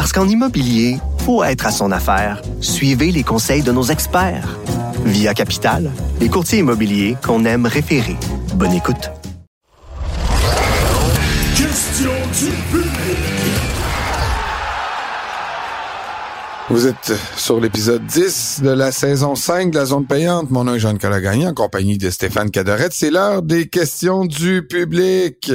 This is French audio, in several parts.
Parce qu'en immobilier, faut être à son affaire. Suivez les conseils de nos experts. Via Capital, les courtiers immobiliers qu'on aime référer. Bonne écoute. Question du public. Vous êtes sur l'épisode 10 de la saison 5 de la zone payante. Mon nom est Jean-Nicolas Gagné en compagnie de Stéphane Cadorette. C'est l'heure des questions du public.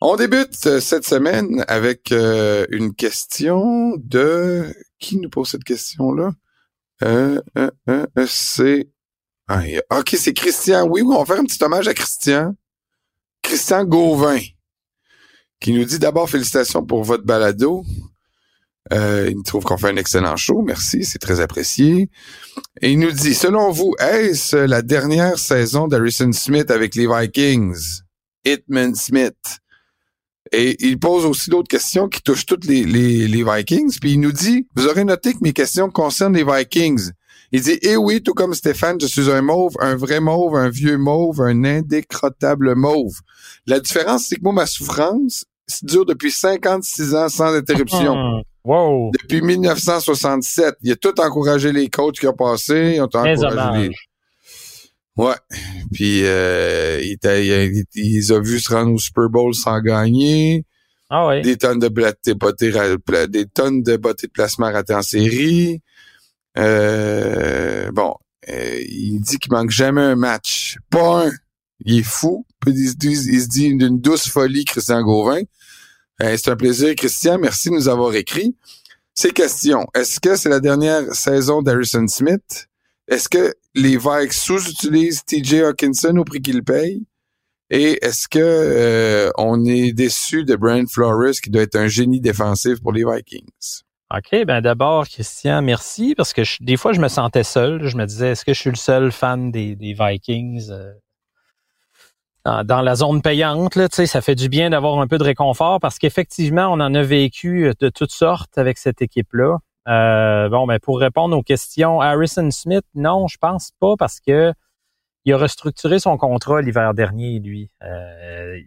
On débute cette semaine avec euh, une question de... Qui nous pose cette question-là? Euh, euh, euh, euh, c'est... Ah, il y a- ok, c'est Christian. Oui, oui, on va faire un petit hommage à Christian. Christian Gauvin, qui nous dit d'abord félicitations pour votre balado. Euh, il trouve qu'on fait un excellent show. Merci, c'est très apprécié. Et il nous dit, selon vous, est-ce la dernière saison d'Harrison Smith avec les Vikings? Hitman Smith. Et il pose aussi d'autres questions qui touchent toutes les, les, les Vikings. Puis il nous dit, vous aurez noté que mes questions concernent les Vikings. Il dit, eh oui, tout comme Stéphane, je suis un mauve, un vrai mauve, un vieux mauve, un indécrottable mauve. La différence, c'est que moi, ma souffrance ça dure depuis 56 ans sans interruption. Hmm. Wow. Depuis 1967. Il a tout encouragé les coachs qui ont passé. Ils ont encouragé les... Ouais. Puis euh, il, il, a- il a vus se rendre au Super Bowl sans gagner. Ah oui. Des tonnes de pla- des tonnes de bottées de placement ratées en série. Euh, bon, euh, il dit qu'il manque jamais un match. Pas un. Il est fou. Puis il, se dit, il se dit d'une douce folie, Christian Gauvin. Euh, c'est un plaisir, Christian. Merci de nous avoir écrit. Ces questions. Est-ce que c'est la dernière saison d'Harrison Smith? Est-ce que les Vikes sous-utilisent TJ Hawkinson au prix qu'ils payent? Et est-ce que euh, on est déçu de Brian Flores qui doit être un génie défensif pour les Vikings? OK, ben d'abord, Christian, merci, parce que je- des fois, je me sentais seul. Je me disais, est-ce que je suis le seul fan des, des Vikings euh, dans, dans la zone payante? Là, ça fait du bien d'avoir un peu de réconfort parce qu'effectivement, on en a vécu de toutes sortes avec cette équipe-là. Euh, bon, ben pour répondre aux questions, Harrison Smith, non, je pense pas parce que il a restructuré son contrat l'hiver dernier, lui. Euh,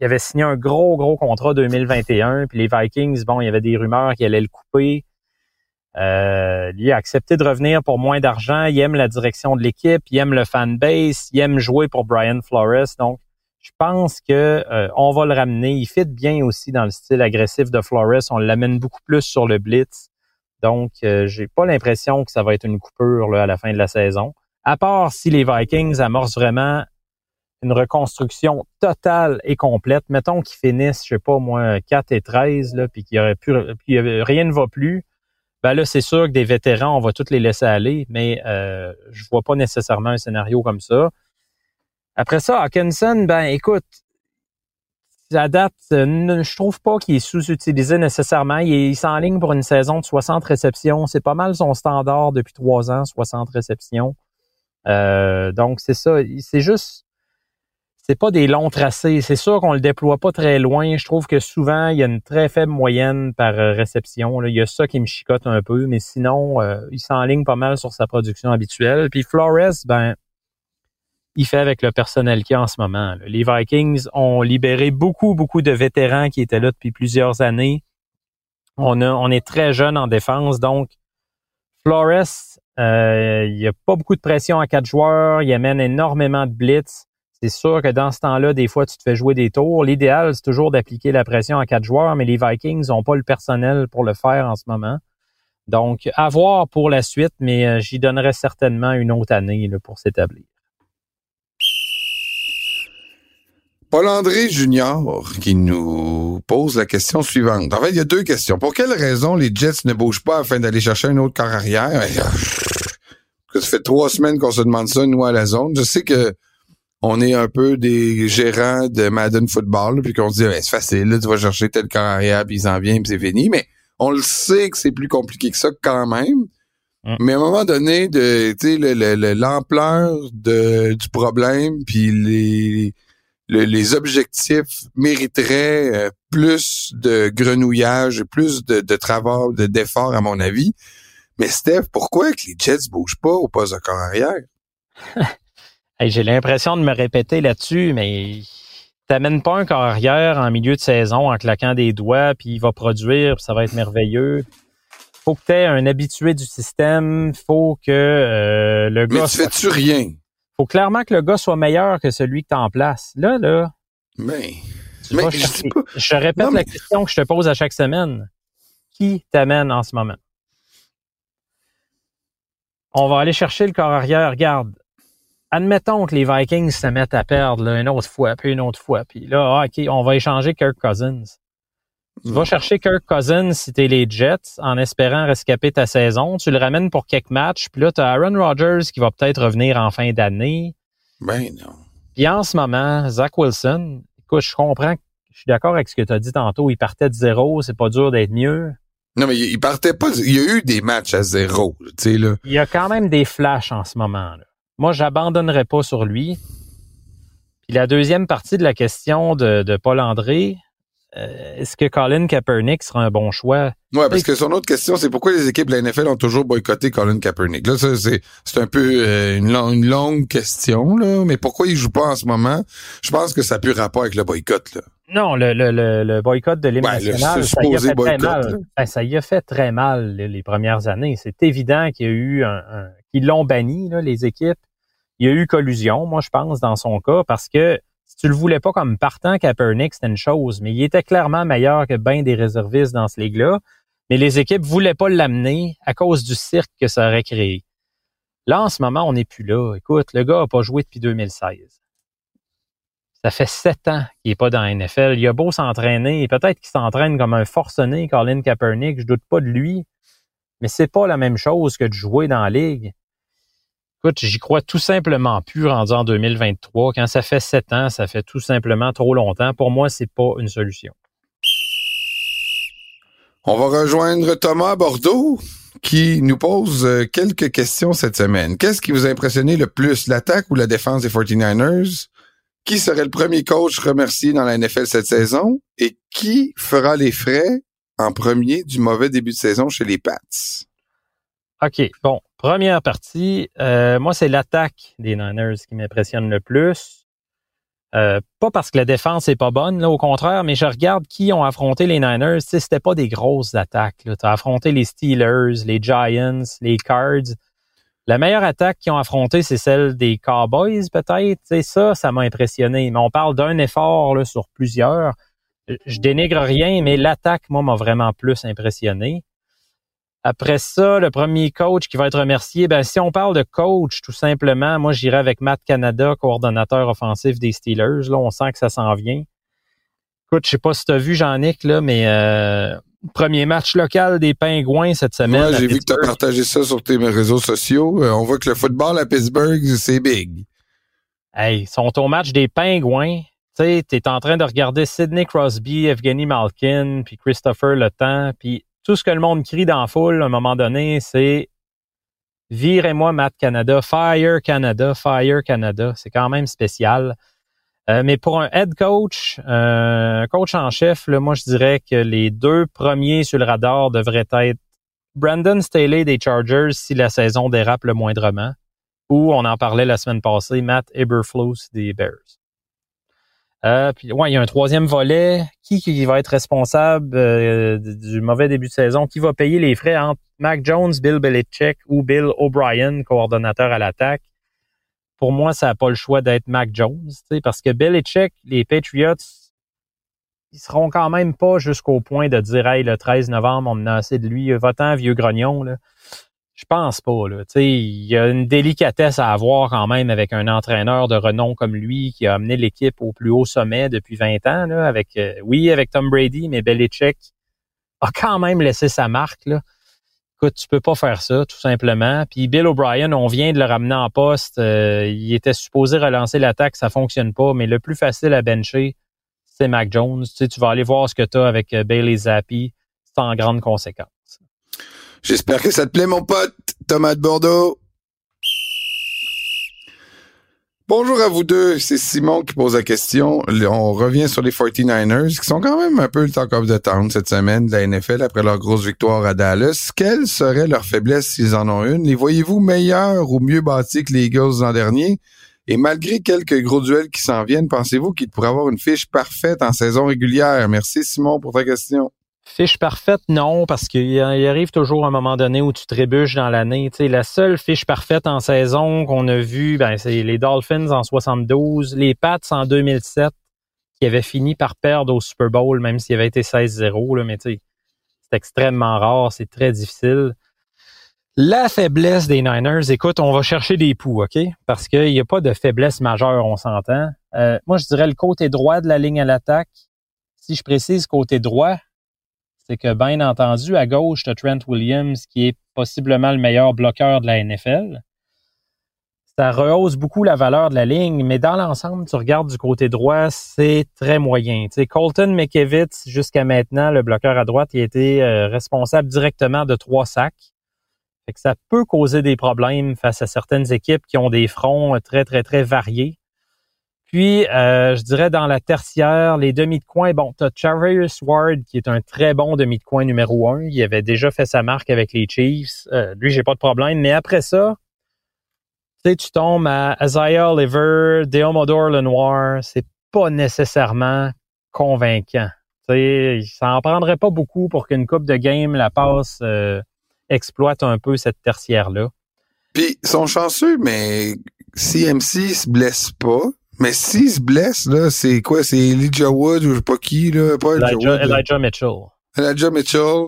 il avait signé un gros, gros contrat 2021, puis les Vikings, bon, il y avait des rumeurs qu'il allait le couper. Euh, lui a accepté de revenir pour moins d'argent. Il aime la direction de l'équipe, il aime le fan base, il aime jouer pour Brian Flores. Donc, je pense que euh, on va le ramener. Il fit bien aussi dans le style agressif de Flores. On l'amène beaucoup plus sur le blitz. Donc, euh, j'ai pas l'impression que ça va être une coupure à la fin de la saison. À part si les Vikings amorcent vraiment une reconstruction totale et complète. Mettons qu'ils finissent, je sais pas moi, 4 et 13, là, puis qu'il y aurait plus, puis euh, rien ne va plus. Ben là, c'est sûr que des vétérans, on va tous les laisser aller, mais euh, je vois pas nécessairement un scénario comme ça. Après ça, Hawkinson, ben écoute, à date, euh, je trouve pas qu'il est sous-utilisé nécessairement. Il, s'enligne pour une saison de 60 réceptions. C'est pas mal son standard depuis trois ans, 60 réceptions. Euh, donc, c'est ça. C'est juste, c'est pas des longs tracés. C'est sûr qu'on le déploie pas très loin. Je trouve que souvent, il y a une très faible moyenne par euh, réception. Il y a ça qui me chicote un peu, mais sinon, il s'enligne pas mal sur sa production habituelle. Puis Flores, ben, il fait avec le personnel qu'il y a en ce moment. Les Vikings ont libéré beaucoup, beaucoup de vétérans qui étaient là depuis plusieurs années. On, a, on est très jeune en défense, donc Flores, euh, il n'y a pas beaucoup de pression à quatre joueurs, il amène énormément de blitz. C'est sûr que dans ce temps-là, des fois, tu te fais jouer des tours. L'idéal, c'est toujours d'appliquer la pression à quatre joueurs, mais les Vikings n'ont pas le personnel pour le faire en ce moment. Donc, à voir pour la suite, mais euh, j'y donnerais certainement une autre année là, pour s'établir. Paul-André Junior qui nous pose la question suivante. En fait, il y a deux questions. Pour quelle raison les Jets ne bougent pas afin d'aller chercher un autre corps arrière? Que ça fait trois semaines qu'on se demande ça, nous, à la zone. Je sais que on est un peu des gérants de Madden Football, puis qu'on se dit, Ben, c'est facile, là, tu vas chercher tel corps arrière, puis il s'en vient, puis c'est fini. Mais On le sait que c'est plus compliqué que ça quand même. Mm. Mais à un moment donné, de, l'ampleur du problème, puis les, le- les objectifs mériteraient euh, plus de grenouillage, plus de, de travail, de d'efforts, à mon avis. Mais Steph, pourquoi que les Jets bougent pas au poste de corps arrière? Hey, J'ai l'impression de me répéter là-dessus, mais t'amènes pas un corps arrière en milieu de saison en claquant des doigts, puis il va produire, puis ça va être merveilleux. Faut que tu aies un habitué du système, faut que euh, le Mais gars tu soit- fais-tu rien? Faut clairement que le gars soit meilleur que celui que tu en place. Là, là, Mais, je pas- répète Non, la mais- question que je te pose à chaque semaine. Qui t'amène en ce moment? On va aller chercher le corps arrière. Regarde, admettons que les Vikings se mettent à perdre là, une autre fois, puis une autre fois. Puis là, ah, OK, on va échanger Kirk Cousins. Tu vas chercher Kirk Cousins si t'es les Jets en espérant rescaper ta saison. Tu le ramènes pour quelques matchs. Puis là, tu as Aaron Rodgers qui va peut-être revenir en fin d'année. ben non. Puis en ce moment, Zach Wilson, écoute, je comprends, je suis d'accord avec ce que tu as dit tantôt. Il partait de zéro, c'est pas dur d'être mieux. Non, mais il il partait pas. Il y a eu des matchs à zéro, tu sais, là. Il y a quand même des flashs en ce moment. Là. Moi, j'abandonnerai pas sur lui. Puis la deuxième partie de la question de, de Paul André, euh, est-ce que Colin Kaepernick sera un bon choix? Ouais, parce que son autre question, c'est pourquoi les équipes de la NFL ont toujours boycotté Colin Kaepernick? Là, c'est, c'est un peu euh, une, long- une longue question, là. Mais pourquoi il joue pas en ce moment? Je pense que ça a plus rapport avec le boycott, là. Non, le, le, le, le boycott de l'hymne Ouais, national, ça y a fait très mal. Ben, ça y a fait très mal les, les premières années. C'est évident qu'il y a eu un, un- qu'ils l'ont banni, là, les équipes. Il y a eu collusion, moi, je pense, dans son cas, parce que si tu le voulais pas comme partant Kaepernick, c'était une chose, mais il était clairement meilleur que bien des réservistes dans ce ligue-là. Mais les équipes voulaient pas l'amener à cause du cirque que ça aurait créé. Là, en ce moment, on n'est plus là. Écoute, le gars a pas joué depuis 2016. Ça fait sept ans qu'il est pas dans la NFL. Il a beau s'entraîner, peut-être qu'il s'entraîne comme un forcené, Colin Kaepernick, je doute pas de lui, mais c'est pas la même chose que de jouer dans la ligue. Écoute, j'y crois tout simplement plus rendu en 2023. Quand ça fait sept ans, ça fait tout simplement trop longtemps. Pour moi, c'est pas une solution. On va rejoindre Thomas Bordeaux qui nous pose euh, quelques questions cette semaine. Qu'est-ce qui vous a impressionné le plus, l'attaque ou la défense des 49ers? Qui serait le premier coach remercié dans la NFL cette saison? Et qui fera les frais en premier du mauvais début de saison chez les Pats? OK, bon, première partie. euh, moi, c'est l'attaque des Niners qui m'impressionne le plus. Euh, pas parce que la défense est pas bonne, là, au contraire, mais je regarde qui ont affronté les Niners. Tu sais, c'était pas des grosses attaques. Tu as affronté les Steelers, les Giants, les Cards. La meilleure attaque qu'ils ont affrontée, c'est celle des Cowboys, peut-être. Tu sais, ça, ça m'a impressionné. Mais on parle d'un effort sur plusieurs. Je- Je dénigre rien, mais l'attaque, moi, m'a vraiment plus impressionné. Après ça, le premier coach qui va être remercié, ben si on parle de coach, tout simplement, moi j'irai avec Matt Canada, coordonnateur offensif des Steelers. Là, on sent que ça s'en vient. Écoute, je sais pas si tu as vu Jean-Nic, là, mais euh, premier match local des Pingouins cette semaine. À j'ai vu que tu as partagé ça sur tes réseaux sociaux. Euh, on voit que le football à Pittsburgh, c'est big. Hey, ils sont au match des Pingouins. Tu sais, t'es en train de regarder Sidney Crosby, Evgeny Malkin, puis Christopher Le Temps, puis tout ce que le monde crie dans la foule à un moment donné, c'est virez-moi Matt Canada, fire Canada, fire Canada. C'est quand même spécial. Euh, mais pour un head coach, euh, coach en chef, là, moi je dirais que les deux premiers sur le radar devraient être Brandon Staley des Chargers si la saison dérape le moindrement ou on en parlait la semaine passée, Matt Eberflus des Bears. Euh, ouais, il y a un troisième volet. Qui, qui va être responsable euh, du mauvais début de saison? Qui va payer les frais entre Mac Jones, Bill Belichick ou Bill O'Brien, coordonnateur à l'attaque? Pour moi, ça n'a pas le choix d'être Mac Jones, parce que Belichick, les Patriots, ils seront quand même pas jusqu'au point de dire Hey, le 13 novembre, on en a assez de lui, va-t'en, vieux grognon. Là. Je pense pas. Là. Il y a une délicatesse à avoir quand même avec un entraîneur de renom comme lui qui a amené l'équipe au plus haut sommet depuis 20 ans. Avec euh, Oui, avec Tom Brady, mais Belichick a quand même laissé sa marque. Là. Écoute, tu peux pas faire ça, tout simplement. Puis Bill O'Brien, on vient de le ramener en poste. Euh, il était supposé relancer l'attaque, ça fonctionne pas, mais le plus facile à bencher, c'est Mac Jones. Tu tu vas aller voir ce que tu as avec euh, Bailey Zappi. sans grande conséquence. J'espère que ça te plaît, mon pote, Thomas de Bordeaux. Bonjour à vous deux, c'est Simon qui pose la question. On revient sur les 49ers qui sont quand même un peu le talk of the town cette semaine de la NFL après leur grosse victoire à Dallas. Quelle serait leur faiblesse s'ils en ont une? Les voyez-vous meilleurs ou mieux bâtis que les Eagles l'an dernier? Et malgré quelques gros duels qui s'en viennent, pensez-vous qu'ils pourraient avoir une fiche parfaite en saison régulière? Merci Simon pour ta question. Fiche parfaite, non, parce qu'il arrive toujours un moment donné où tu trébuches dans l'année. Tu sais, la seule fiche parfaite en saison qu'on a vue, ben, c'est les Dolphins en 72, les Pats en 2007, qui avaient fini par perdre au Super Bowl, même s'il avait été 16-0, mais tu c'est extrêmement rare, c'est très difficile. La faiblesse des Niners, écoute, on va chercher des poux, OK? Parce qu'il n'y a pas de faiblesse majeure, on s'entend. Euh, moi, je dirais le côté droit de la ligne à l'attaque. Si je précise côté droit, c'est que bien entendu, à gauche, tu as Trent Williams, qui est possiblement le meilleur bloqueur de la NFL. Ça rehausse beaucoup la valeur de la ligne, mais dans l'ensemble, tu regardes du côté droit, c'est très moyen. Colton McKevitz, jusqu'à maintenant, le bloqueur à droite, il a été euh, responsable directement de trois sacs. Ça peut causer des problèmes face à certaines équipes qui ont des fronts très, très, très variés. Puis, euh, je dirais dans la tertiaire, les demi de coin, bon, tu as Charles Ward qui est un très bon demi de coin numéro un. Il avait déjà fait sa marque avec les Chiefs. Euh, lui, j'ai pas de problème. Mais après ça, tu sais, tu tombes à Isaiah Oliver, Deomodor Lenoir. C'est pas nécessairement convaincant. Ça en prendrait pas beaucoup pour qu'une coupe de game la passe euh, exploite un peu cette tertiaire-là. Puis, ils sont chanceux, mais CMC se blesse pas. Mais s'il se blesse, là, c'est quoi? C'est Elijah Wood ou je sais pas qui, là? Pas Elijah, Elijah, Wood, Elijah Mitchell. Elijah Mitchell.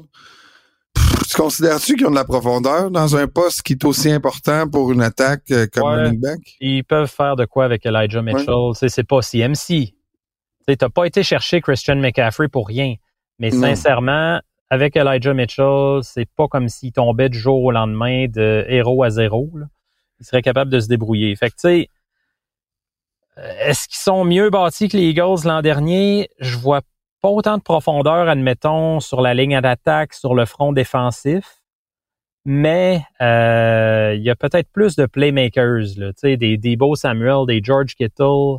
tu considères-tu qu'ils ont de la profondeur dans un poste qui est aussi important pour une attaque euh, comme ouais, running back? Ils peuvent faire de quoi avec Elijah Mitchell. Ouais. C'est pas CMC. Tu n'as pas été chercher Christian McCaffrey pour rien. Mais non. sincèrement, avec Elijah Mitchell, c'est pas comme s'il tombait du jour au lendemain de héros à zéro. Là. Il serait capable de se débrouiller. Fait que, tu sais, est-ce qu'ils sont mieux bâtis que les Eagles l'an dernier? Je vois pas autant de profondeur, admettons, sur la ligne d'attaque, sur le front défensif. Mais euh, il y a peut-être plus de playmakers, là, des, des Beau Samuel, des George Kittle,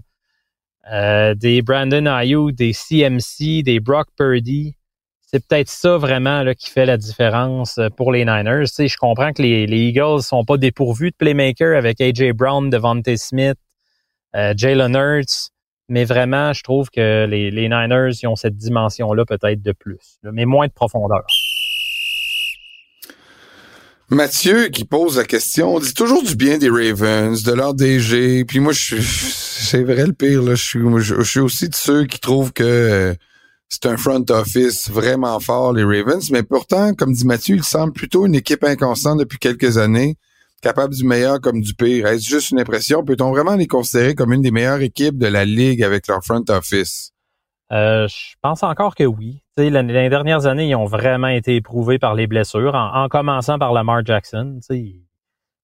euh, des Brandon Ayuk, des CMC, des Brock Purdy. C'est peut-être ça vraiment là, qui fait la différence pour les Niners. sais, je comprends que les, les Eagles sont pas dépourvus de playmakers avec AJ Brown, Devontae Smith, euh, Jalen Hurts, mais vraiment, je trouve que les, Niners ils ont cette dimension-là peut-être de plus, mais moins de profondeur. Mathieu qui pose la question, on dit toujours du bien des Ravens, de leur DG, puis moi, je c'est vrai le pire, là, je suis, je, suis aussi de ceux qui trouvent que c'est un front office vraiment fort, les Ravens, mais pourtant, comme dit Mathieu, il semble plutôt une équipe inconstante depuis quelques années capable du meilleur comme du pire. Est-ce juste une impression? Peut-on vraiment les considérer comme une des meilleures équipes de la Ligue avec leur front office? Euh, je pense encore que oui. Les dernières années, ils ont vraiment été éprouvés par les blessures, en, en commençant par Lamar Jackson.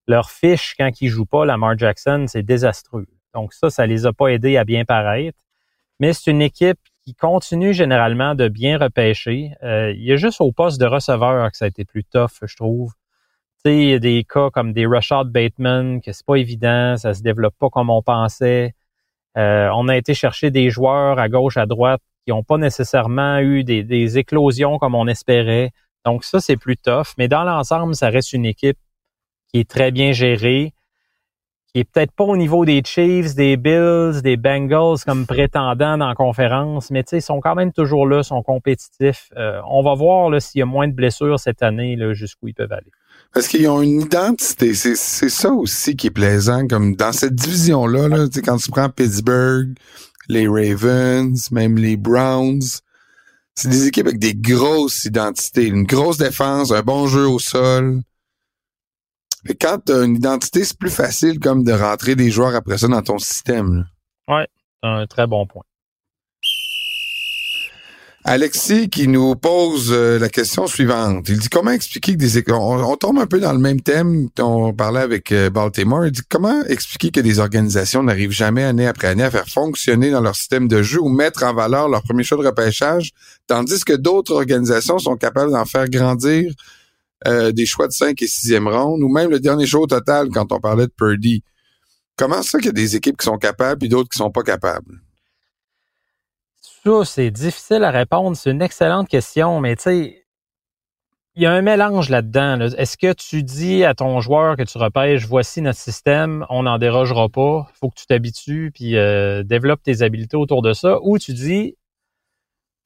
Leur fiche, quand ils jouent pas, Lamar Jackson, c'est désastreux. Donc ça, ça les a pas aidés à bien paraître. Mais c'est une équipe qui continue généralement de bien repêcher. Euh, il y a juste au poste de receveur que ça a été plus tough, je trouve des cas comme des Rashad Bateman, que c'est pas évident, ça se développe pas comme on pensait. Euh, on a été chercher des joueurs à gauche, à droite, qui n'ont pas nécessairement eu des, éclosions comme on espérait. Donc ça, c'est plus tough. Mais dans l'ensemble, ça reste une équipe qui est très bien gérée, qui est peut-être pas au niveau des Chiefs, des Bills, des Bengals comme prétendants dans conférence, mais ils sont quand même toujours là, sont compétitifs. Euh, on va voir s'il y a moins de blessures cette année, jusqu'où ils peuvent aller. Parce qu'ils ont une identité? C'est, ça aussi qui est plaisant. Comme dans cette division-là, là, quand tu prends Pittsburgh, les Ravens, même les Browns, c'est des équipes avec des grosses identités. Une grosse défense, un bon jeu au sol. Et quand tu une identité, c'est plus facile comme de rentrer des joueurs après ça dans ton système. Oui, Ouais, un très bon point. Alexis qui nous pose euh, la question suivante. Il dit comment expliquer que des on, on, tombe un peu dans le même thème on parlait avec euh, Baltimore. Il dit comment expliquer que des organisations n'arrivent jamais année après année à faire fonctionner dans leur système de jeu ou mettre en valeur leur premier choix de repêchage tandis que d'autres organisations sont capables d'en faire grandir euh, des choix de 5 et 6e ronde, ou même le dernier choix au total quand on parlait de Purdy? Comment ça qu'il y a des équipes qui sont capables et d'autres qui sont pas capables? Ça, c'est difficile à répondre. C'est une excellente question, mais tu sais, il y a un mélange là-dedans. Est-ce que tu dis à ton joueur que tu repêches, voici notre système, on n'en dérogera pas, faut que tu t'habitues, puis euh, développe tes habiletés autour de ça, ou tu dis,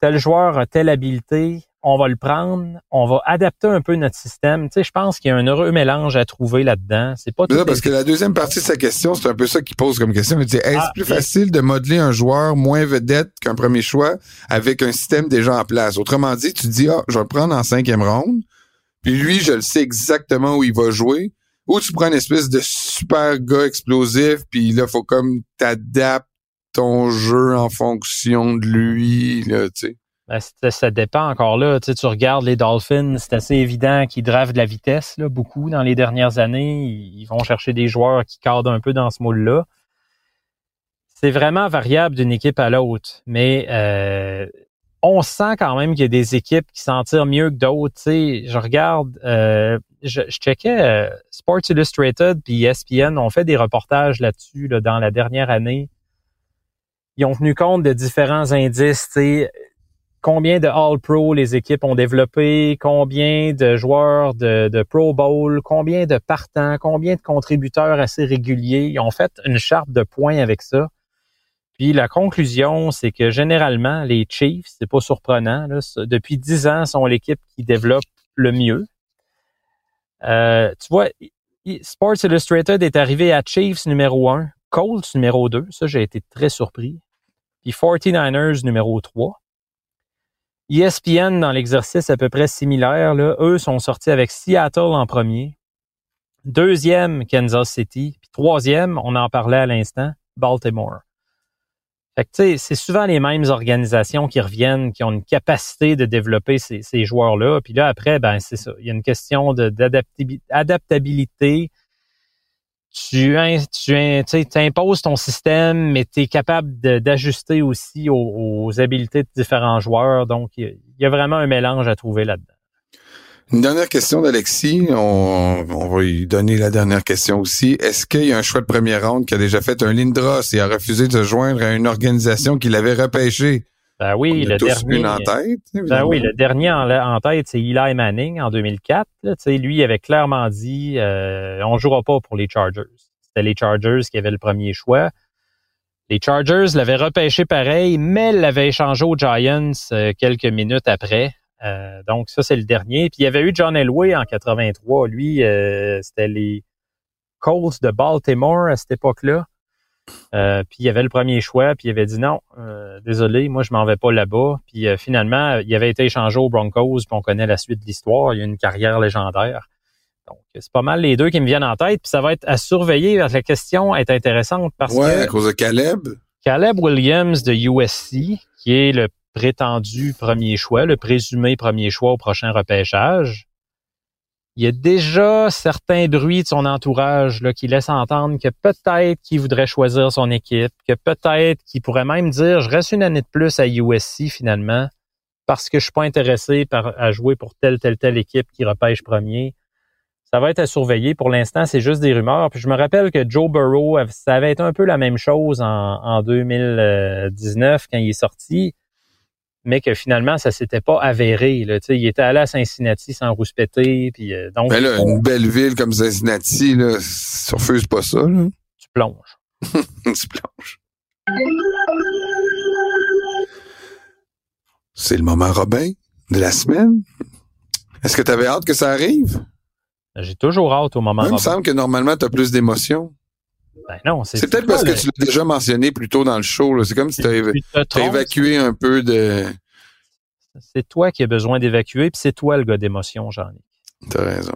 tel joueur a telle habileté, on va le prendre, on va adapter un peu notre système. Tu sais, je pense qu'il y a un heureux mélange à trouver là-dedans. C'est pas tout. parce que la deuxième partie de sa question, c'est un peu ça qu'il pose comme question. Il dit, est-ce ah, plus facile de modeler un joueur moins vedette qu'un premier choix avec un système déjà en place? Autrement dit, tu dis, ah, je vais le prendre en cinquième ronde, puis lui, je le sais exactement où il va jouer. Ou tu prends une espèce de super gars explosif, puis là, faut comme t'adaptes ton jeu en fonction de lui, là, tu sais. Ben, ça dépend encore là. Tu, sais, tu regardes les Dolphins, c'est assez évident qu'ils dravent de la vitesse là, beaucoup dans les dernières années. Ils vont chercher des joueurs qui cadrent un peu dans ce moule-là. C'est vraiment variable d'une équipe à l'autre, mais euh, on sent quand même qu'il y a des équipes qui s'en tirent mieux que d'autres. Tu sais, je regarde, euh, je, je, checkais euh, Sports Illustrated puis ESPN ont fait des reportages là-dessus là, dans la dernière année. Ils ont tenu compte de différents indices. Tu sais, combien de All-Pro les équipes ont développé, combien de joueurs de, Pro Bowl, combien de partants, combien de contributeurs assez réguliers? Ils ont fait une charte de points avec ça. Puis la conclusion, c'est que généralement, les Chiefs, c'est pas surprenant, depuis dix ans, sont l'équipe qui développe le mieux. Euh, tu vois, Sports Illustrated est arrivé à Chiefs numéro 1, Colts numéro 2, ça j'ai été très surpris, puis 49ers numéro 3. ESPN, dans l'exercice à peu près similaire, là, eux sont sortis avec Seattle en premier, deuxième Kansas City, puis troisième, on en parlait à l'instant, Baltimore. Fait c'est souvent les mêmes organisations qui reviennent, qui ont une capacité de développer ces, ces joueurs-là. Puis là, après, ben c'est ça. Il y a une question d'adaptabilité tu, tu imposes ton système, mais tu es capable d'ajuster aussi aux, habiletés de différents joueurs. Donc, il y, a vraiment un mélange à trouver là-dedans. Une dernière question d'Alexis. On, va lui donner la dernière question aussi. Est-ce qu'il y a un choix de première ronde qui a déjà fait un Lindros et a refusé de se joindre à une organisation qui l'avait repêché? Ben oui, le dernier. en tête, ben oui, le dernier en, tête, c'est Eli Manning en 2004. lui, il avait clairement dit euh, on jouera pas pour les Chargers. C'était les Chargers qui avaient le premier choix. Les Chargers l'avaient repêché pareil, mais l'avaient échangé aux Giants euh, quelques minutes après. Euh, donc ça, c'est le dernier. Puis il y avait eu John Elway en 83. Lui, euh, c'était les Colts de Baltimore à cette époque-là. Euh, puis il avait le premier choix, puis il avait dit non, euh, désolé, moi je m'en vais pas là-bas. Puis euh, finalement, il avait été échangé aux Broncos, puis on connaît la suite de l'histoire. Il y a une carrière légendaire. Donc c'est pas mal les deux qui me viennent en tête. Puis ça va être à surveiller. La question est intéressante parce ouais, que à cause de Caleb. Caleb Williams de USC, qui est le prétendu premier choix, le présumé premier choix au prochain repêchage il y a déjà certains bruits de son entourage là, qui laissent entendre que peut-être qu'il voudrait choisir son équipe, que peut-être qu'il pourrait même dire je reste une année de plus à USC finalement parce que je suis pas intéressé à jouer pour telle, telle, telle équipe qui repêche premier. Ça va être à surveiller. Pour l'instant, c'est juste des rumeurs. Puis je me rappelle que Joe Burrow, ça avait été un peu la même chose en, en 2019 quand il est sorti mais que finalement, ça s'était pas avéré. Là. Il était allé à Cincinnati sans rouspéter. Puis, euh, donc, mais là, une belle ville comme Cincinnati, là, tu refuses pas ça. Là. Tu plonges. tu plonges. C'est le moment Robin de la semaine. Est-ce que tu avais hâte que ça arrive? J'ai toujours hâte au moment. Il me semble que normalement, tu as plus d'émotions. Ben non, c'est C'est peut-être parce que tu l'as déjà mentionné plus tôt dans le show. C'est comme si tu as, évacué un peu de. C'est toi qui as besoin d'évacuer, puis c'est toi le gars d'émotion, Jean-Nic. T'as raison.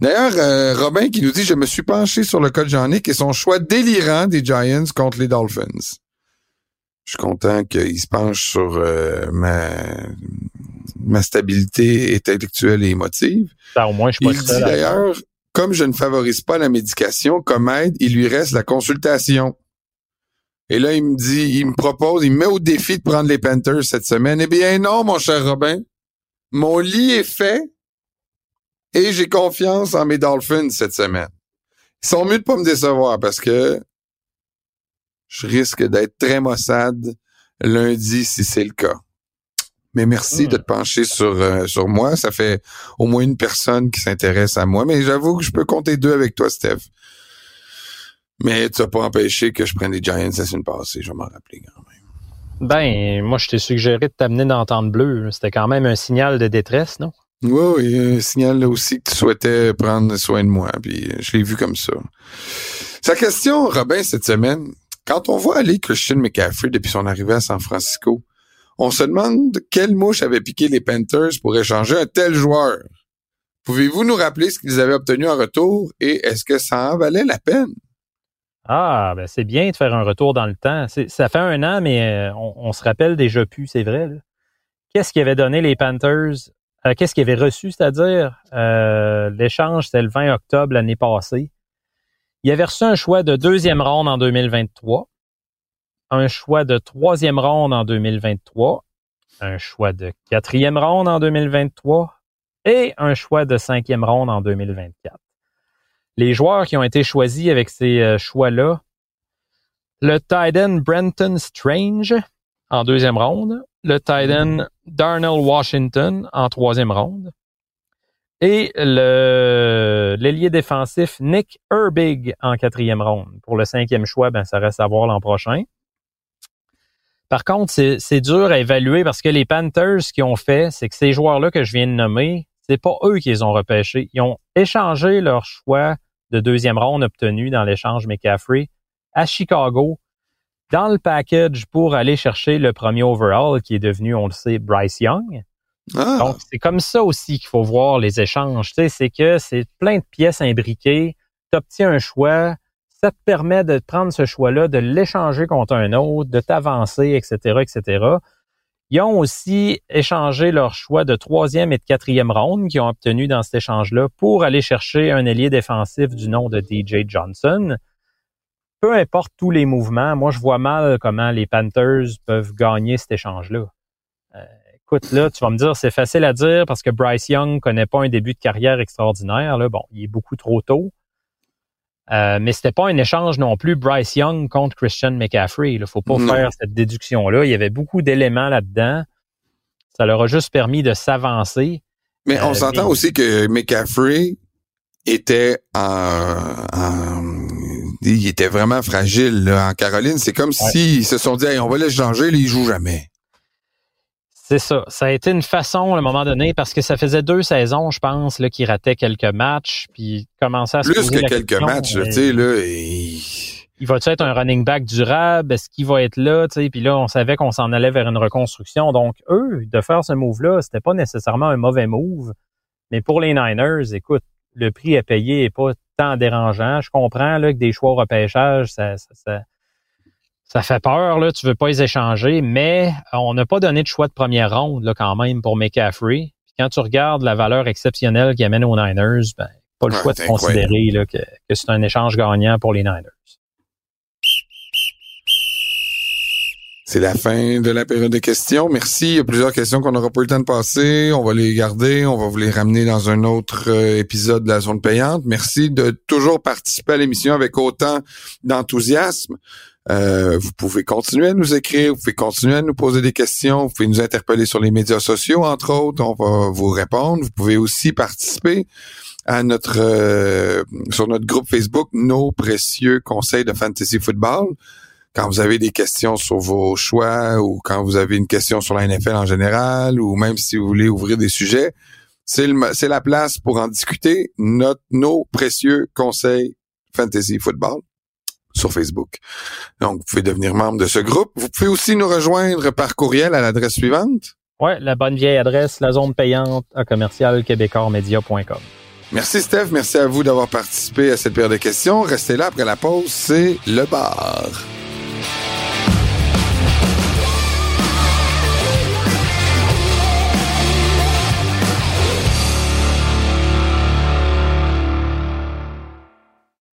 D'ailleurs, euh, Robin qui nous dit Je me suis penché sur le cas de Jean-Nic et son choix délirant des Giants contre les Dolphins. Je suis content qu'il se penche sur euh, ma, ma stabilité intellectuelle et émotive. Ben, au moins, je suis pas Il dit d'ailleurs comme je ne favorise pas la médication comme aide, il lui reste la consultation. Et là, il me dit, il me propose, il me met au défi de prendre les Panthers cette semaine. Eh bien non, mon cher Robin. Mon lit est fait et j'ai confiance en mes Dolphins cette semaine. Ils sont mieux de pas me décevoir parce que je risque d'être très maussade lundi si c'est le cas. Mais merci de te pencher sur euh, sur moi. Ça fait au moins une personne qui s'intéresse à moi. Mais j'avoue que je peux compter deux avec toi, Steph. Mais tu n'as pas empêché que je prenne les Giants la semaine passée. Je vais m'en rappeler quand même. Ben, moi, je t'ai suggéré de t'amener dans Tente Bleu. C'était quand même un signal de détresse, non? Oui, oui, un signal aussi que tu souhaitais prendre soin de moi. Puis je l'ai vu comme ça. Sa question, Robin, cette semaine, quand on voit aller Christian McCaffrey depuis son arrivée à San Francisco, on se demande quelle mouche avait piqué les Panthers pour échanger un tel joueur. Pouvez-vous nous rappeler ce qu'ils avaient obtenu en retour et est-ce que ça en valait la peine? Ah, ben c'est bien de faire un retour dans le temps. Ça fait un an, mais euh, on, se rappelle déjà plus, c'est vrai. Qu'est-ce qui avait donné les Panthers? Euh, qu'est-ce qu'ils avaient reçu, c'est-à-dire? Euh, l'échange, c'était le 20 octobre l'année passée. Il avait reçu un choix de deuxième ronde en 2023, un choix de troisième ronde en 2023, un choix de quatrième ronde en 2023 et un choix de cinquième ronde en 2024. Les joueurs qui ont été choisis avec ces euh, choix-là, le Titan Brenton Strange en deuxième ronde, le Titan Darnell Washington en troisième ronde, et l'ailier défensif Nick Herbig en quatrième ronde. Pour le cinquième choix, ben, ça reste à voir l'an prochain. Par contre, c'est dur à évaluer parce que les Panthers, ce qu'ils ont fait, c'est que ces joueurs-là que je viens de nommer, c'est pas eux qui les ont repêchés. Ils ont échangé leur choix de deuxième ronde obtenu dans l'échange McCaffrey à Chicago dans le package pour aller chercher le premier overall qui est devenu, on le sait, Bryce Young. Ah. Donc, c'est comme ça aussi qu'il faut voir les échanges. Tu sais, c'est que c'est plein de pièces imbriquées. Tu obtiens un choix. Ça te permet de prendre ce choix-là, de l'échanger contre un autre, de t'avancer, etc., etc. Ils ont aussi échangé leur choix de troisième et de quatrième ronde qu'ils ont obtenu dans cet échange-là pour aller chercher un ailier défensif du nom de DJ Johnson. Peu importe tous les mouvements, moi je vois mal comment les Panthers peuvent gagner cet échange-là. Euh, écoute, là, tu vas me dire, c'est facile à dire parce que Bryce Young connaît pas un début de carrière extraordinaire. Là. Bon, il est beaucoup trop tôt. Euh, mais c'était pas un échange non plus Bryce Young contre Christian McCaffrey. Il faut pas faire cette déduction-là. Il y avait beaucoup d'éléments là-dedans. Ça leur a juste permis de s'avancer. Mais on euh, s'entend aussi que McCaffrey était en, il était vraiment fragile là, en Caroline. C'est comme s'ils se sont dit on va l'échanger, il joue jamais. C'est ça. Ça a été une façon à un moment donné parce que ça faisait deux saisons, je pense, là, qu'il ratait quelques matchs, puis commençait à se Plus que quelques matchs, tu sais, là. Il va-tu être un running back durable? Est-ce qu'il va être là? Tu sais, puis là, on savait qu'on s'en allait vers une reconstruction. Donc, eux, de faire ce move-là, c'était pas nécessairement un mauvais move. Mais pour les Niners, écoute, le prix à payer est pas tant dérangeant. Je comprends là, que des choix au repêchage, ça, ça, ça ça fait peur, là, tu veux pas les échanger, mais on n'a pas donné de choix de première ronde là, quand même pour McCaffrey. Puis quand tu regardes la valeur exceptionnelle qu'il amène aux Niners, ben, pas le choix de considérer là, que, que c'est un échange gagnant pour les Niners. C'est la fin de la période de questions. Merci. Il y a plusieurs questions qu'on n'aura pas eu le temps de passer. On va les garder. On va vous les ramener dans un autre euh, épisode de la zone payante. Merci de toujours participer à l'émission avec autant d'enthousiasme. Euh, vous pouvez continuer à nous écrire, vous pouvez continuer à nous poser des questions, vous pouvez nous interpeller sur les médias sociaux, entre autres, on va vous répondre. Vous pouvez aussi participer à notre euh, sur notre groupe Facebook Nos précieux conseils de fantasy football. Quand vous avez des questions sur vos choix ou quand vous avez une question sur la NFL en général ou même si vous voulez ouvrir des sujets, c'est la place pour en discuter. Notre, nos précieux conseils fantasy football sur Facebook. Donc, vous pouvez devenir membre de ce groupe. Vous pouvez aussi nous rejoindre par courriel à l'adresse suivante. Oui, la bonne vieille adresse, la zone payante à commercial Merci Steph, merci à vous d'avoir participé à cette paire de questions. Restez là après la pause, c'est le bar.